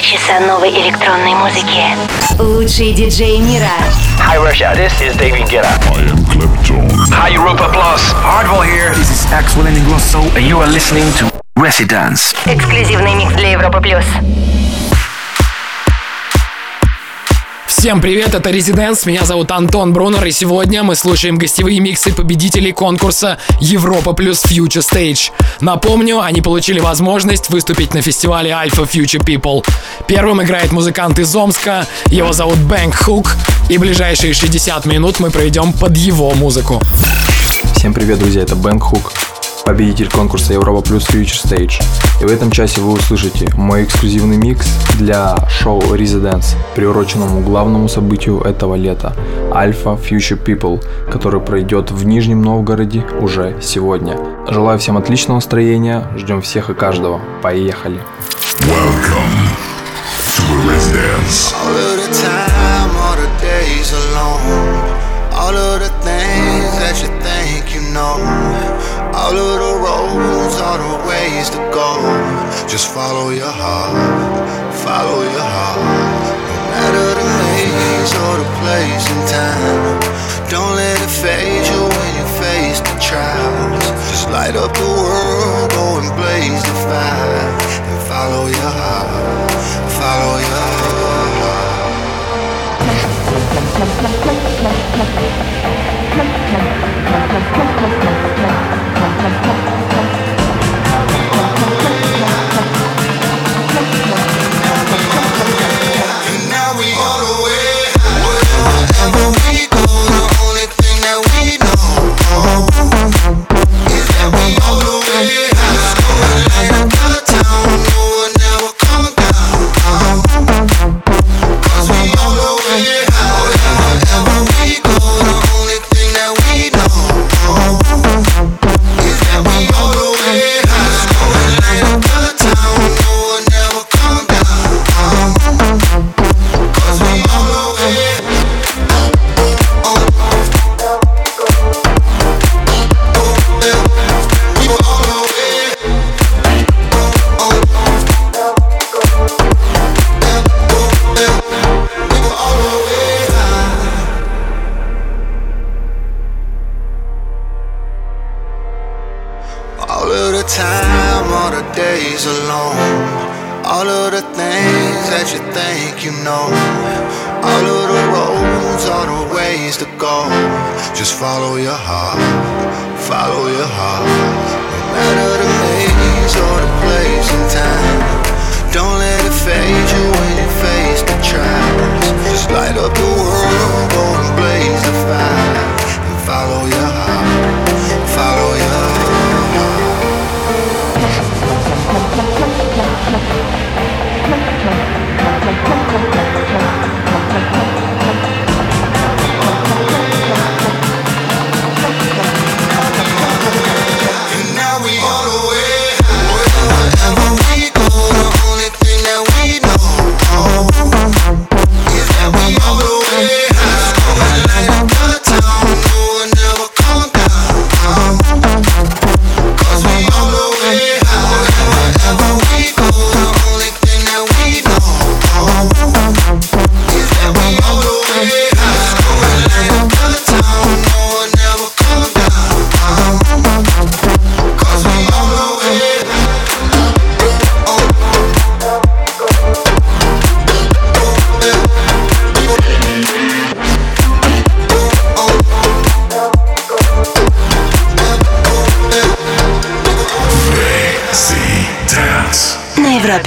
Часа новой электронной музыки. Диджеи мира. Hi Russia, this is David Guetta. I am Clapton. Hi Europa Plus. Hardwell here. This is Axwell Ingrosso. And you are listening to Residence. Эксклюзивный микс для Европы Плюс. Всем привет, это Резиденс, меня зовут Антон Брунер, и сегодня мы слушаем гостевые миксы победителей конкурса Европа плюс Future Stage. Напомню, они получили возможность выступить на фестивале Alpha Future People. Первым играет музыкант из Омска, его зовут Бэнк Хук, и ближайшие 60 минут мы проведем под его музыку. Всем привет, друзья, это Бэнк Хук победитель конкурса Европа Плюс Future Stage. И в этом часе вы услышите мой эксклюзивный микс для шоу Residence, приуроченному главному событию этого лета – Alpha Future People, который пройдет в Нижнем Новгороде уже сегодня. Желаю всем отличного настроения, ждем всех и каждого. Поехали! Welcome to the residence. All of the time, all the days alone. All of the things that you think you know. All of the roads, all the ways to go. Just follow your heart, follow your heart. No matter the maze or the place and time. Don't let it phase you when you face the trials. Just light up the world, go and blaze the fire. And follow your heart, follow your heart.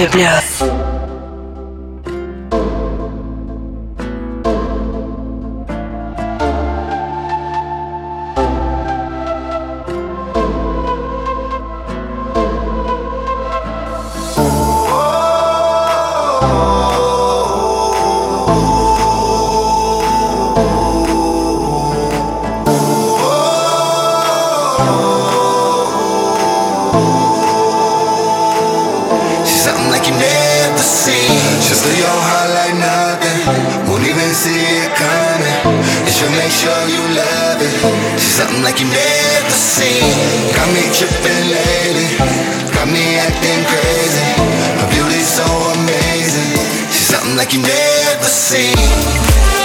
yeah home like you never seen. Got me tripping lately, got me acting crazy. Her beauty's so amazing, she's something like you never seen.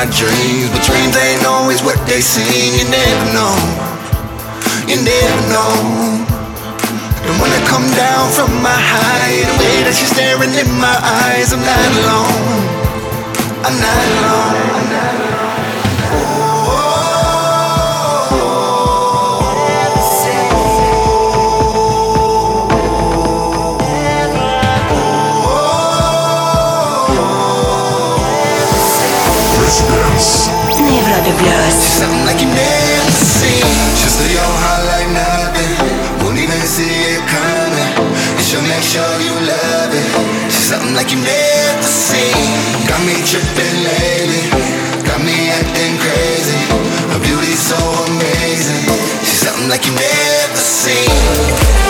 My dreams, but dreams ain't always what they seem. You never know, you never know. And when I come down from my high, the way that she's staring in my eyes, I'm not alone. I'm not alone. Something like you never seen. Got me tripping lately. Got me acting crazy. Her beauty's so amazing. She's something like you never seen.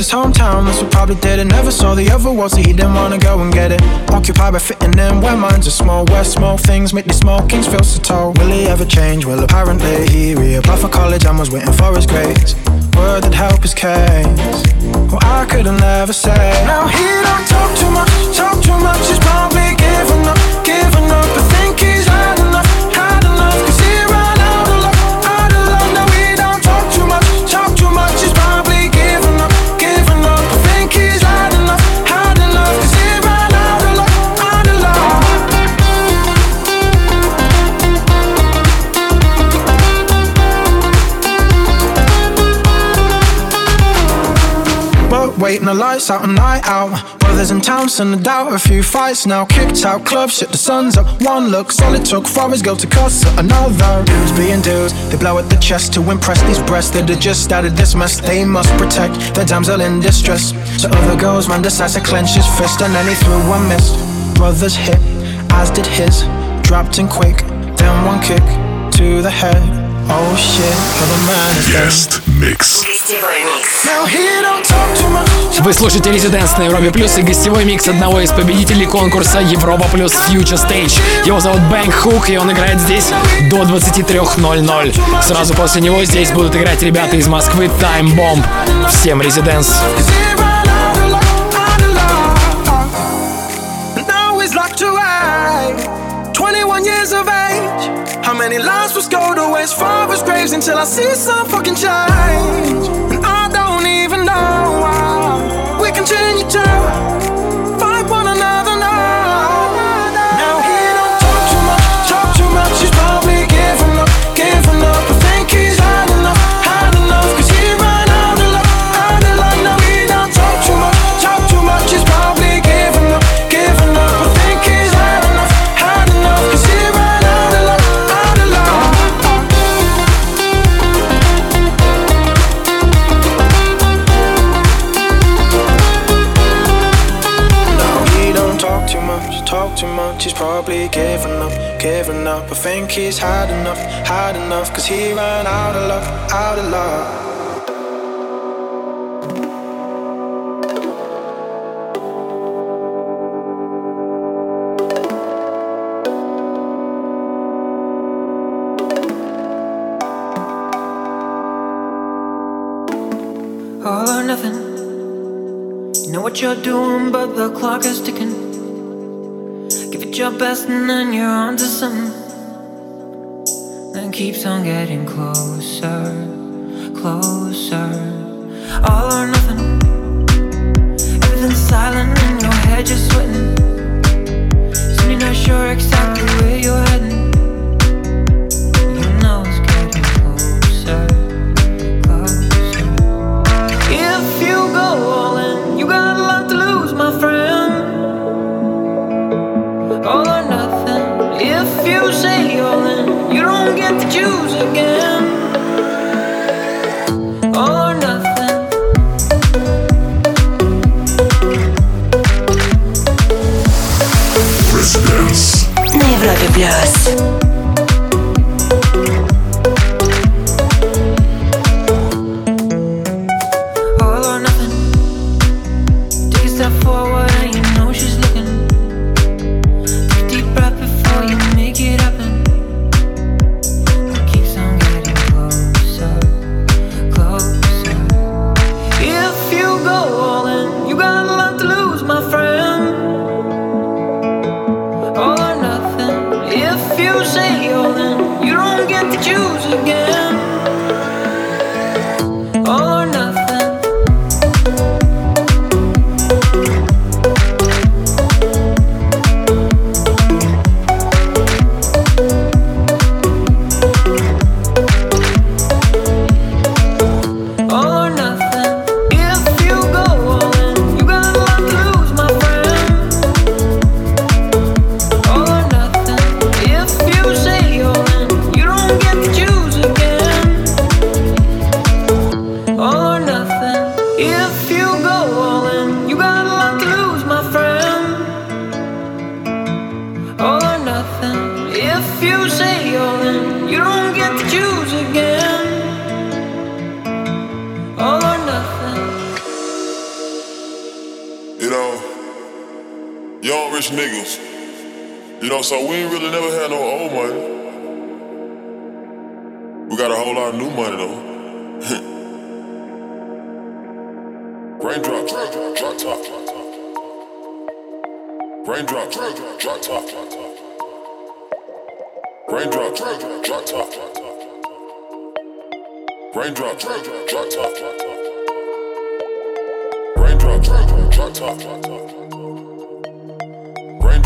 his hometown, that's what probably did it. Never saw the other world, so he didn't wanna go and get it. Occupied by fitting in where minds are small, where small things make the small kings feel so tall. Will he ever change? Well, apparently he reapplied for college and was waiting for his grades. Word that help his case. Well, I couldn't never say. Now he don't talk too much, talk too much. He's probably waiting the lights out, a night out. Brothers in town, send a doubt. A few fights now, kicked out club. Shit, the sun's up. One look, solid took for his girl to cuss at another. Dudes being dudes, they blow at the chest to impress these breasts that are just out of this mess. They must protect their damsel in distress. So other girls, man decides to clench his fist, and then he threw one missed. Brothers hit, as did his. Dropped in quick, then one kick to the head. Oh shit, other man is. Guest mix. Вы слушаете Резиденс на Европе Плюс и гостевой микс одного из победителей конкурса Европа Плюс Future Stage. Его зовут Бэнк Хук, и он играет здесь до 23.00. Сразу после него здесь будут играть ребята из Москвы Time Bomb. Всем Резиденс. Cause he ran out of luck, out of luck. And now he's locked away. 21 years of age. Many lives was go to waste? far Father's graves until I see some fucking change. And I don't even know how we continue to he's had enough, had enough, cause he ran out of love, out of love. all or nothing. You know what you're doing, but the clock is ticking. Give it your best, and then you're on to something. Keeps on getting closer, closer. All or nothing. Everything's silent in your head, you're sweating. Soon you're not sure exactly Plus.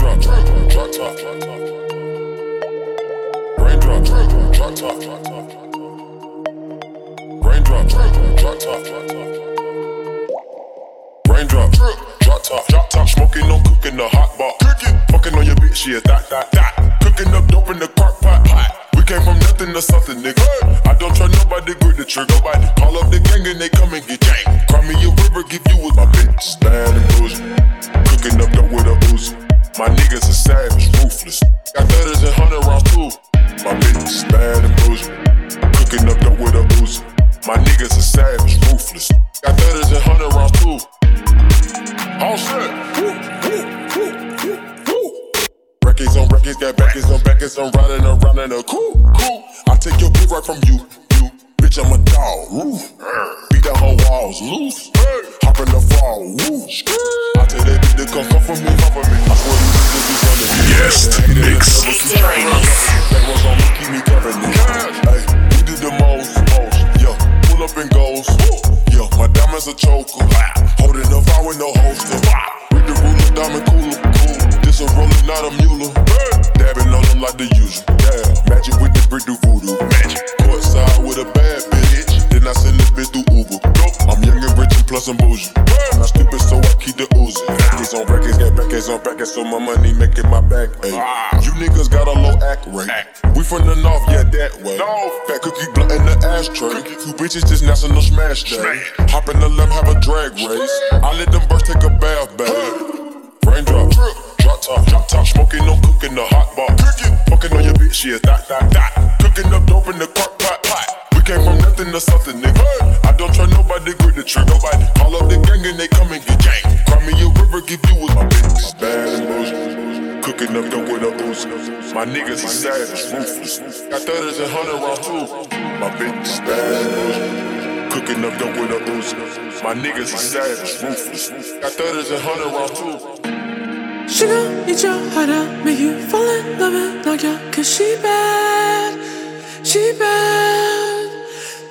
Raindrop, drop, top. Raindrop, drop, top. Raindrop, drop, top. Raindrop, drop top, drop top. Smoking on cooking the hot pot. Cooking, fucking on your bitch, yeah, that, that, that. Cooking up dope in the crock pot. We came from nothing to something, nigga. I don't try nobody, grip the trigger. Nobody call up the gang and they come and get gang. Cry me a river, give you with my bitch. Bad and bougie. Cooking up dope with a Uzi. My niggas are savage, ruthless. Got thudders and hundred rounds too. My bitch is bad and bougie. Cooking up dope with a Uzi. My niggas are savage, ruthless. Got thudders and hundred rounds too. All set. Woo, woo, woo, woo, woo. Records on records, got backers on backers. I'm riding around in a coupe. coupe. I take your bitch right from you bitch, I'm a dog. Ooh. Beat the whole walls loose. Hey. Hop in the fall. Woo. I tell that bitch to come come for me, come for me. I swear these niggas be under me. Yes, mix. They was on me, keep me company. Hey, we did the most, most. Yeah, pull up and goes. Yeah, my diamonds a choker. Holding the vow with no holster. Read the ruler, diamond cooler. This a roller, not a mule. Dabbing on them like the usual. Yeah, magic with the brick do voodoo. Magic. Courtside with a bad bitch. Then I send the bitch through Uber. I'm young and rich and plus I'm bougie. I'm stupid, so I keep the Uzi. Records on records, got records on records, so my money making my back. Ay. You niggas got a low act rate. We from the north, yeah, that way. Fat cookie blunt in the ashtray. Two bitches just national smash day. Hop in the limb, have a drag race. I let them birds take a bath bag. Raindrop, drop top, drop top, smoking, no cooking, the hot bar. Fucking on your bitch, yeah, that, that, that. Cooking up dope in the crock pot, pot. We came from nothing to something, nigga. I don't try nobody, grip the trigger. Nobody call up the gang and they come and get gang. Cry me a river, give you a my bitch. Bad bullshit. Cooking up dope with a ooze. My niggas is savage, ruthless. Got thudders and hundred rounds too. My bitch is bad. Cooking up dope with a ooze. My niggas is savage, ruthless. Got thudders and hundred rounds too. She gon' eat your heart out, make you fall in love and knock you Cause she bad, she bad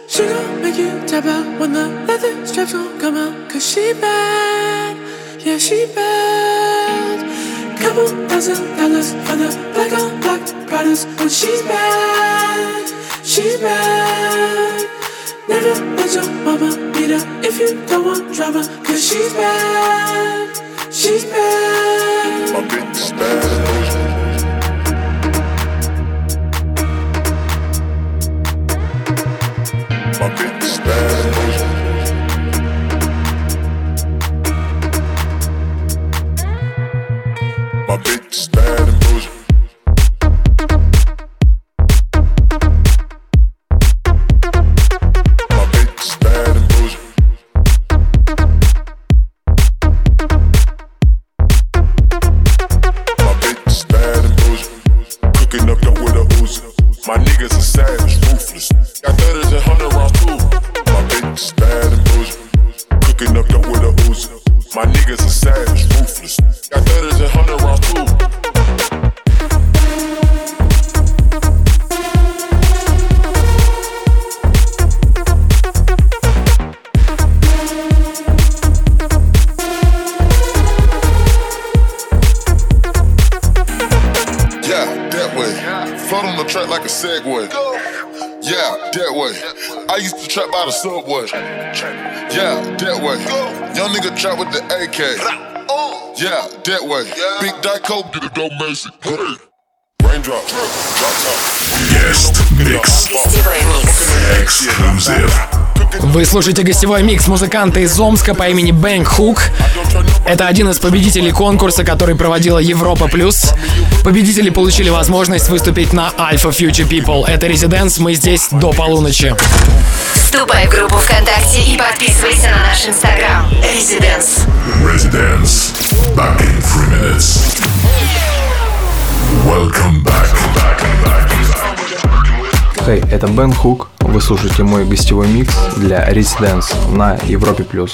She gon' make you tap out when the leather straps gon' come out Cause she bad, yeah she bad Couple thousand dollars for the black on black products When she's bad, she's bad Never let your mama beat her if you don't want drama Cause she's bad, she's bad My bitch is bad. My bitch is bad. My bitch is bad Вы слушаете гостевой микс музыканта из Омска по имени Бэнк Хук. Это один из победителей конкурса, который проводила Европа Плюс. Победители получили возможность выступить на Alpha Future People. Это Резиденс, мы здесь до полуночи. Вступай в группу ВКонтакте и подписывайся на наш инстаграм. Residence. Residence. Back in three minutes. Welcome back. back, back, back. Хей, это Бен Хук. Вы слушаете мой гостевой микс для Residence на Европе+. плюс.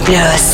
peuplos.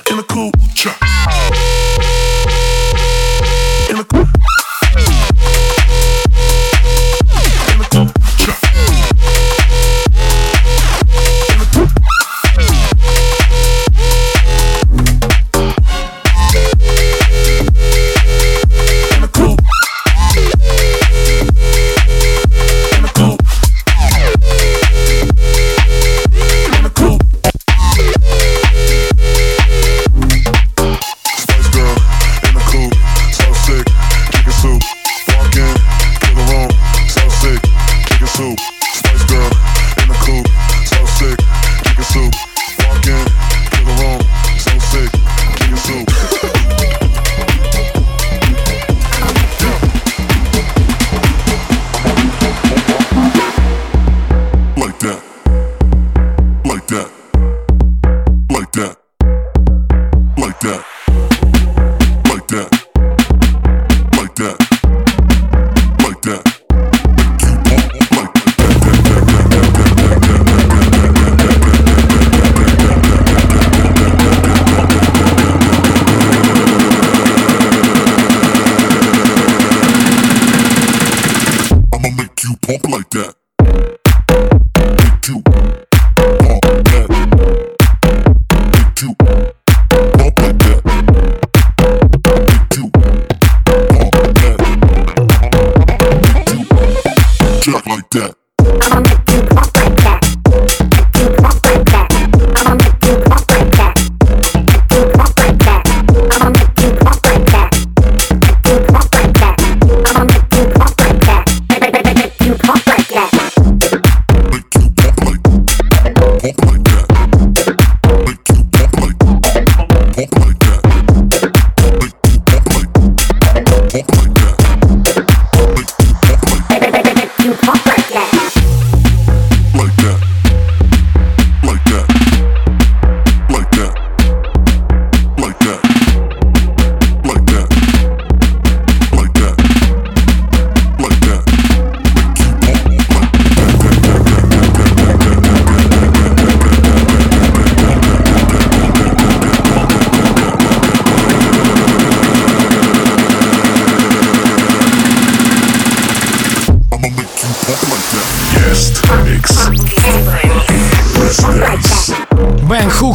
the culture. Yeah.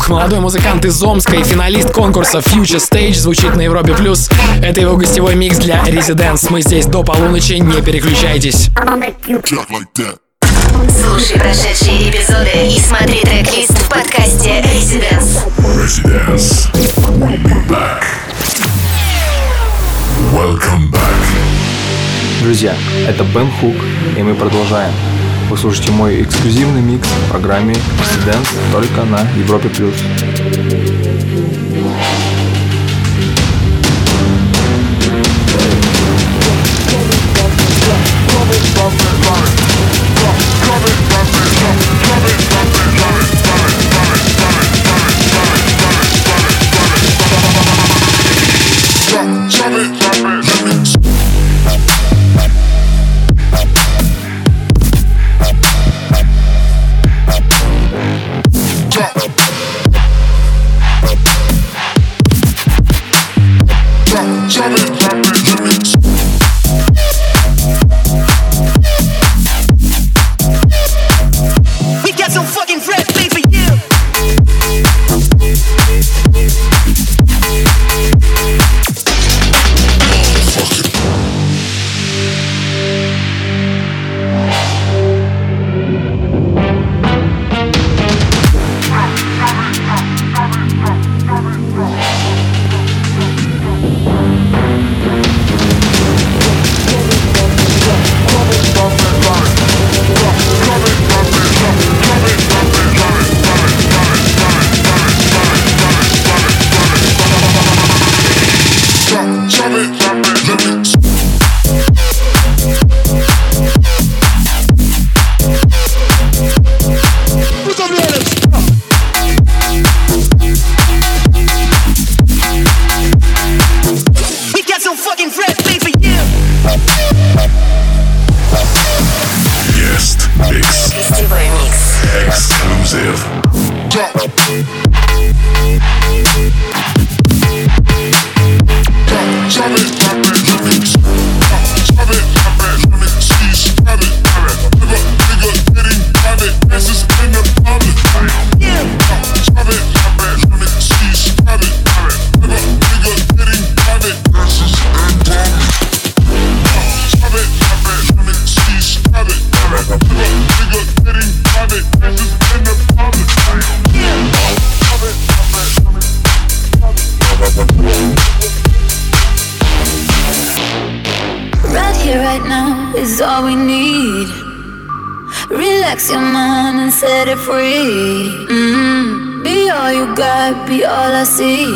Хук, молодой музыкант из Омска и финалист конкурса Future Stage, звучит на Европе+. плюс. Это его гостевой микс для Residents. Мы здесь до полуночи, не переключайтесь. Слушай прошедшие эпизоды и смотри трек-лист в подкасте Residence. Residence. We'll be back. Welcome back. Друзья, это Бен Хук, и мы продолжаем. Вы слушаете мой эксклюзивный микс в программе Residents только на Европе+. плюс. is all we need. Relax your mind and set it free. Mm-hmm. Be all you got, be all I see.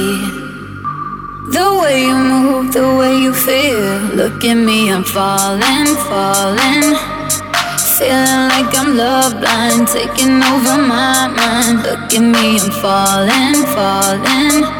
The way you move, the way you feel. Look at me, I'm falling, falling. Feeling like I'm love blind, taking over my mind. Look at me, I'm falling, falling.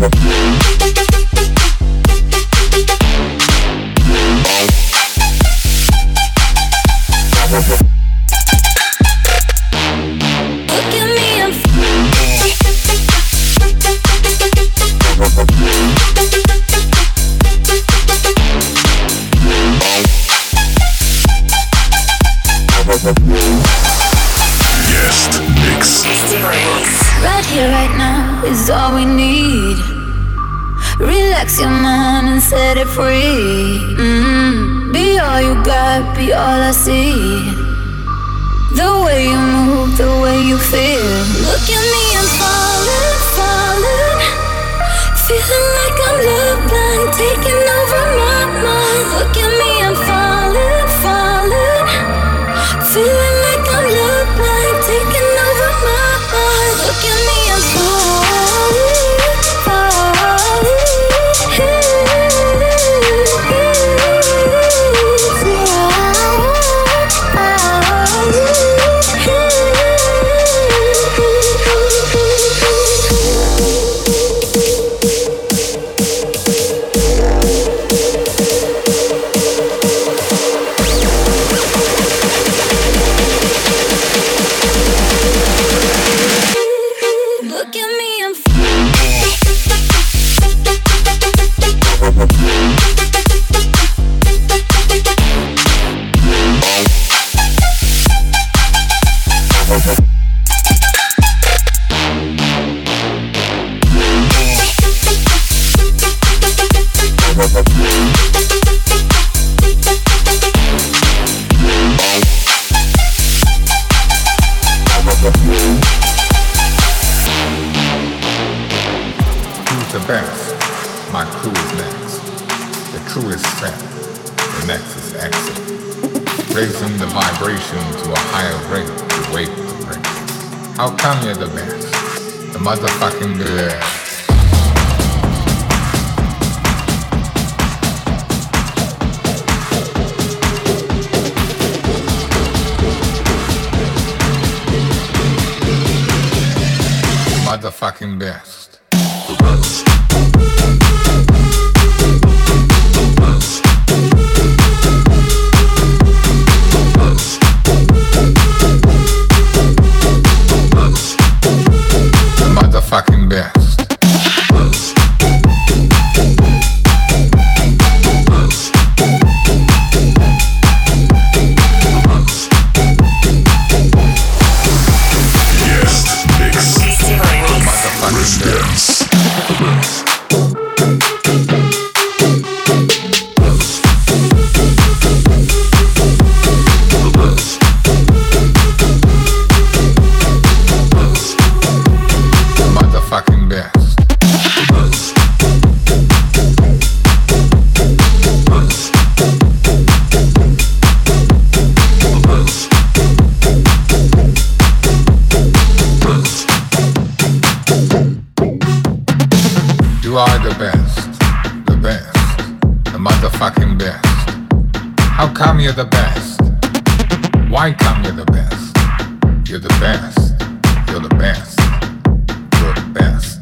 Yeah. How come you're the best? The motherfucking best. Come you're the best? Why come you're the best? You're the best, you're the best, you're the best.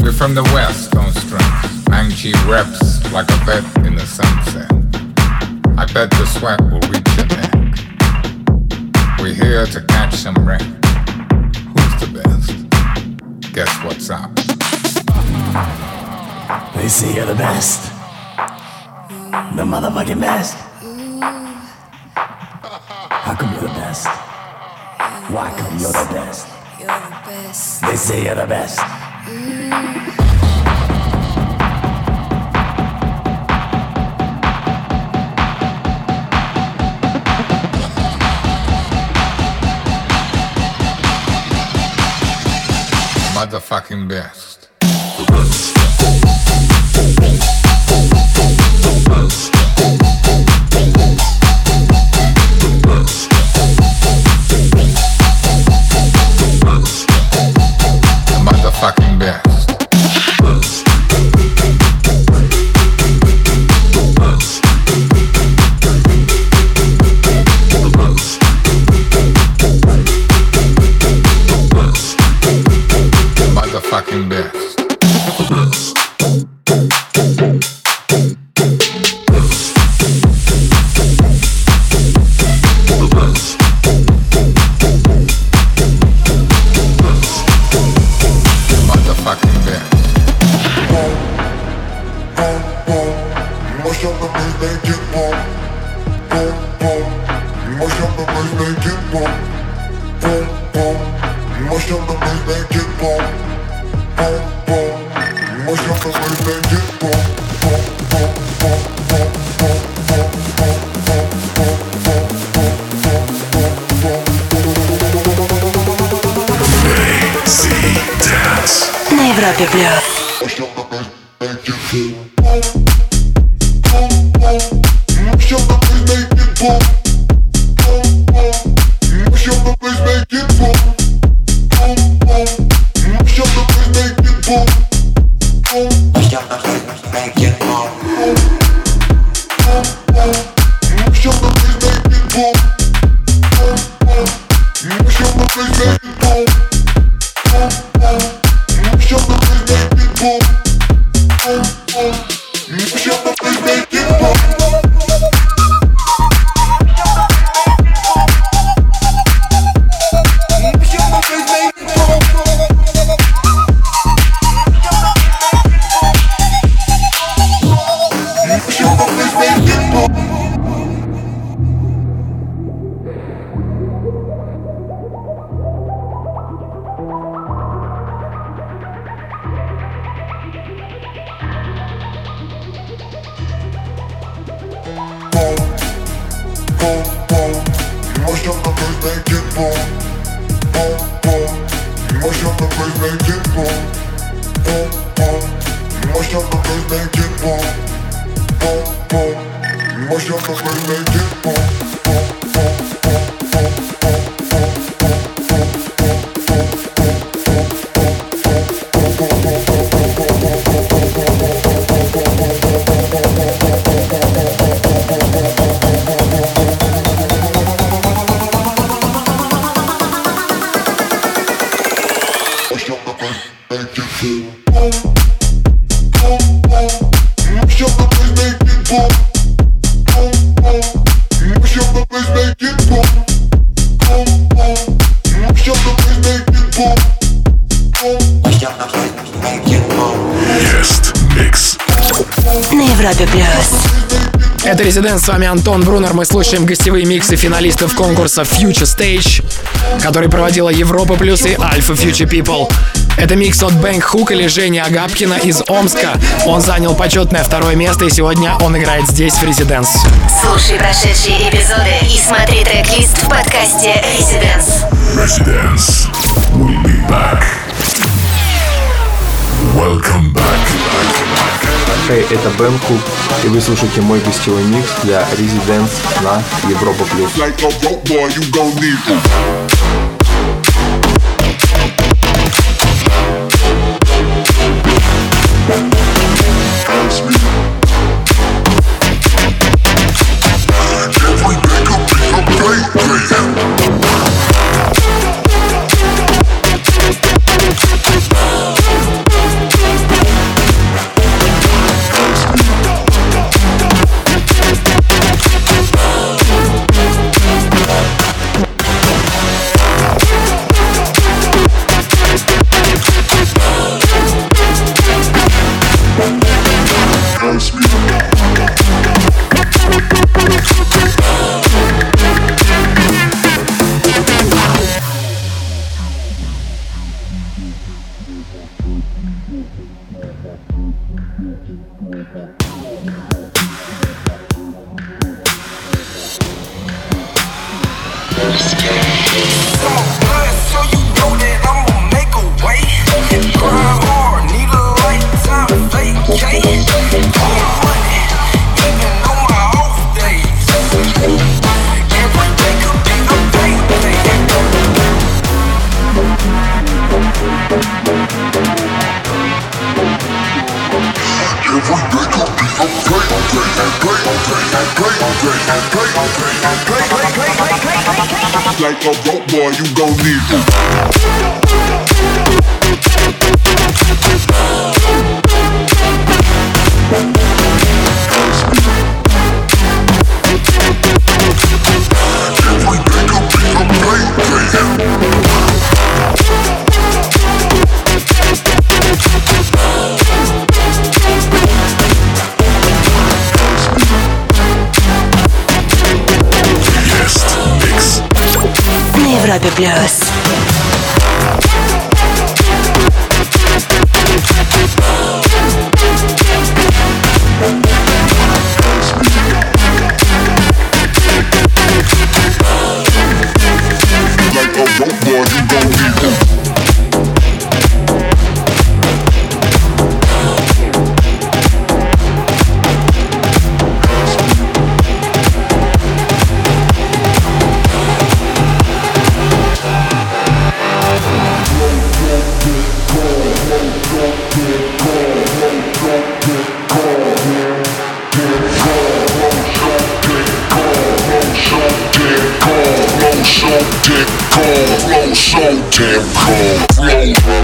We're from the west on strength. Manchi reps like a vet in the sunset. I bet the sweat will reach your neck. We're here to catch some wreck. Who's the best? Guess what's up? They say you're the best. The motherfucking best. How come you're the best? Why come you're the best? They say you're the best. Motherfucking best. fucking best. Резидент, с вами Антон Брунер. Мы слушаем гостевые миксы финалистов конкурса Future Stage, который проводила Европа Плюс и Alpha Future People. Это микс от Бэнк Хук или Жени Агапкина из Омска. Он занял почетное второе место, и сегодня он играет здесь, в Резиденс. Слушай прошедшие эпизоды и смотри трек-лист в подкасте Residence. Residence. We'll be back. Welcome back. Хей, это Бен Хук, и вы слушаете мой гостевой микс для Residence на Европа Плюс. Boy, you gon' need Like a getting cold, low, so damn cold.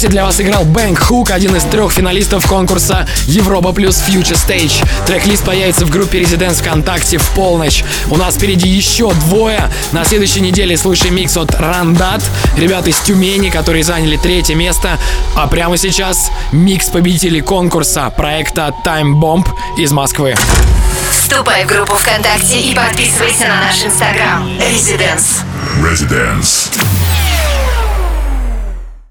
Часе для вас играл Бэнк Хук, один из трех финалистов конкурса Европа плюс Future Stage. Трек-лист появится в группе Residents ВКонтакте в полночь. У нас впереди еще двое. На следующей неделе слушаем микс от Рандат, ребят из Тюмени, которые заняли третье место. А прямо сейчас микс победителей конкурса проекта Time Bomb из Москвы. Вступай в группу ВКонтакте и подписывайся на наш инстаграм. Residence. Residence.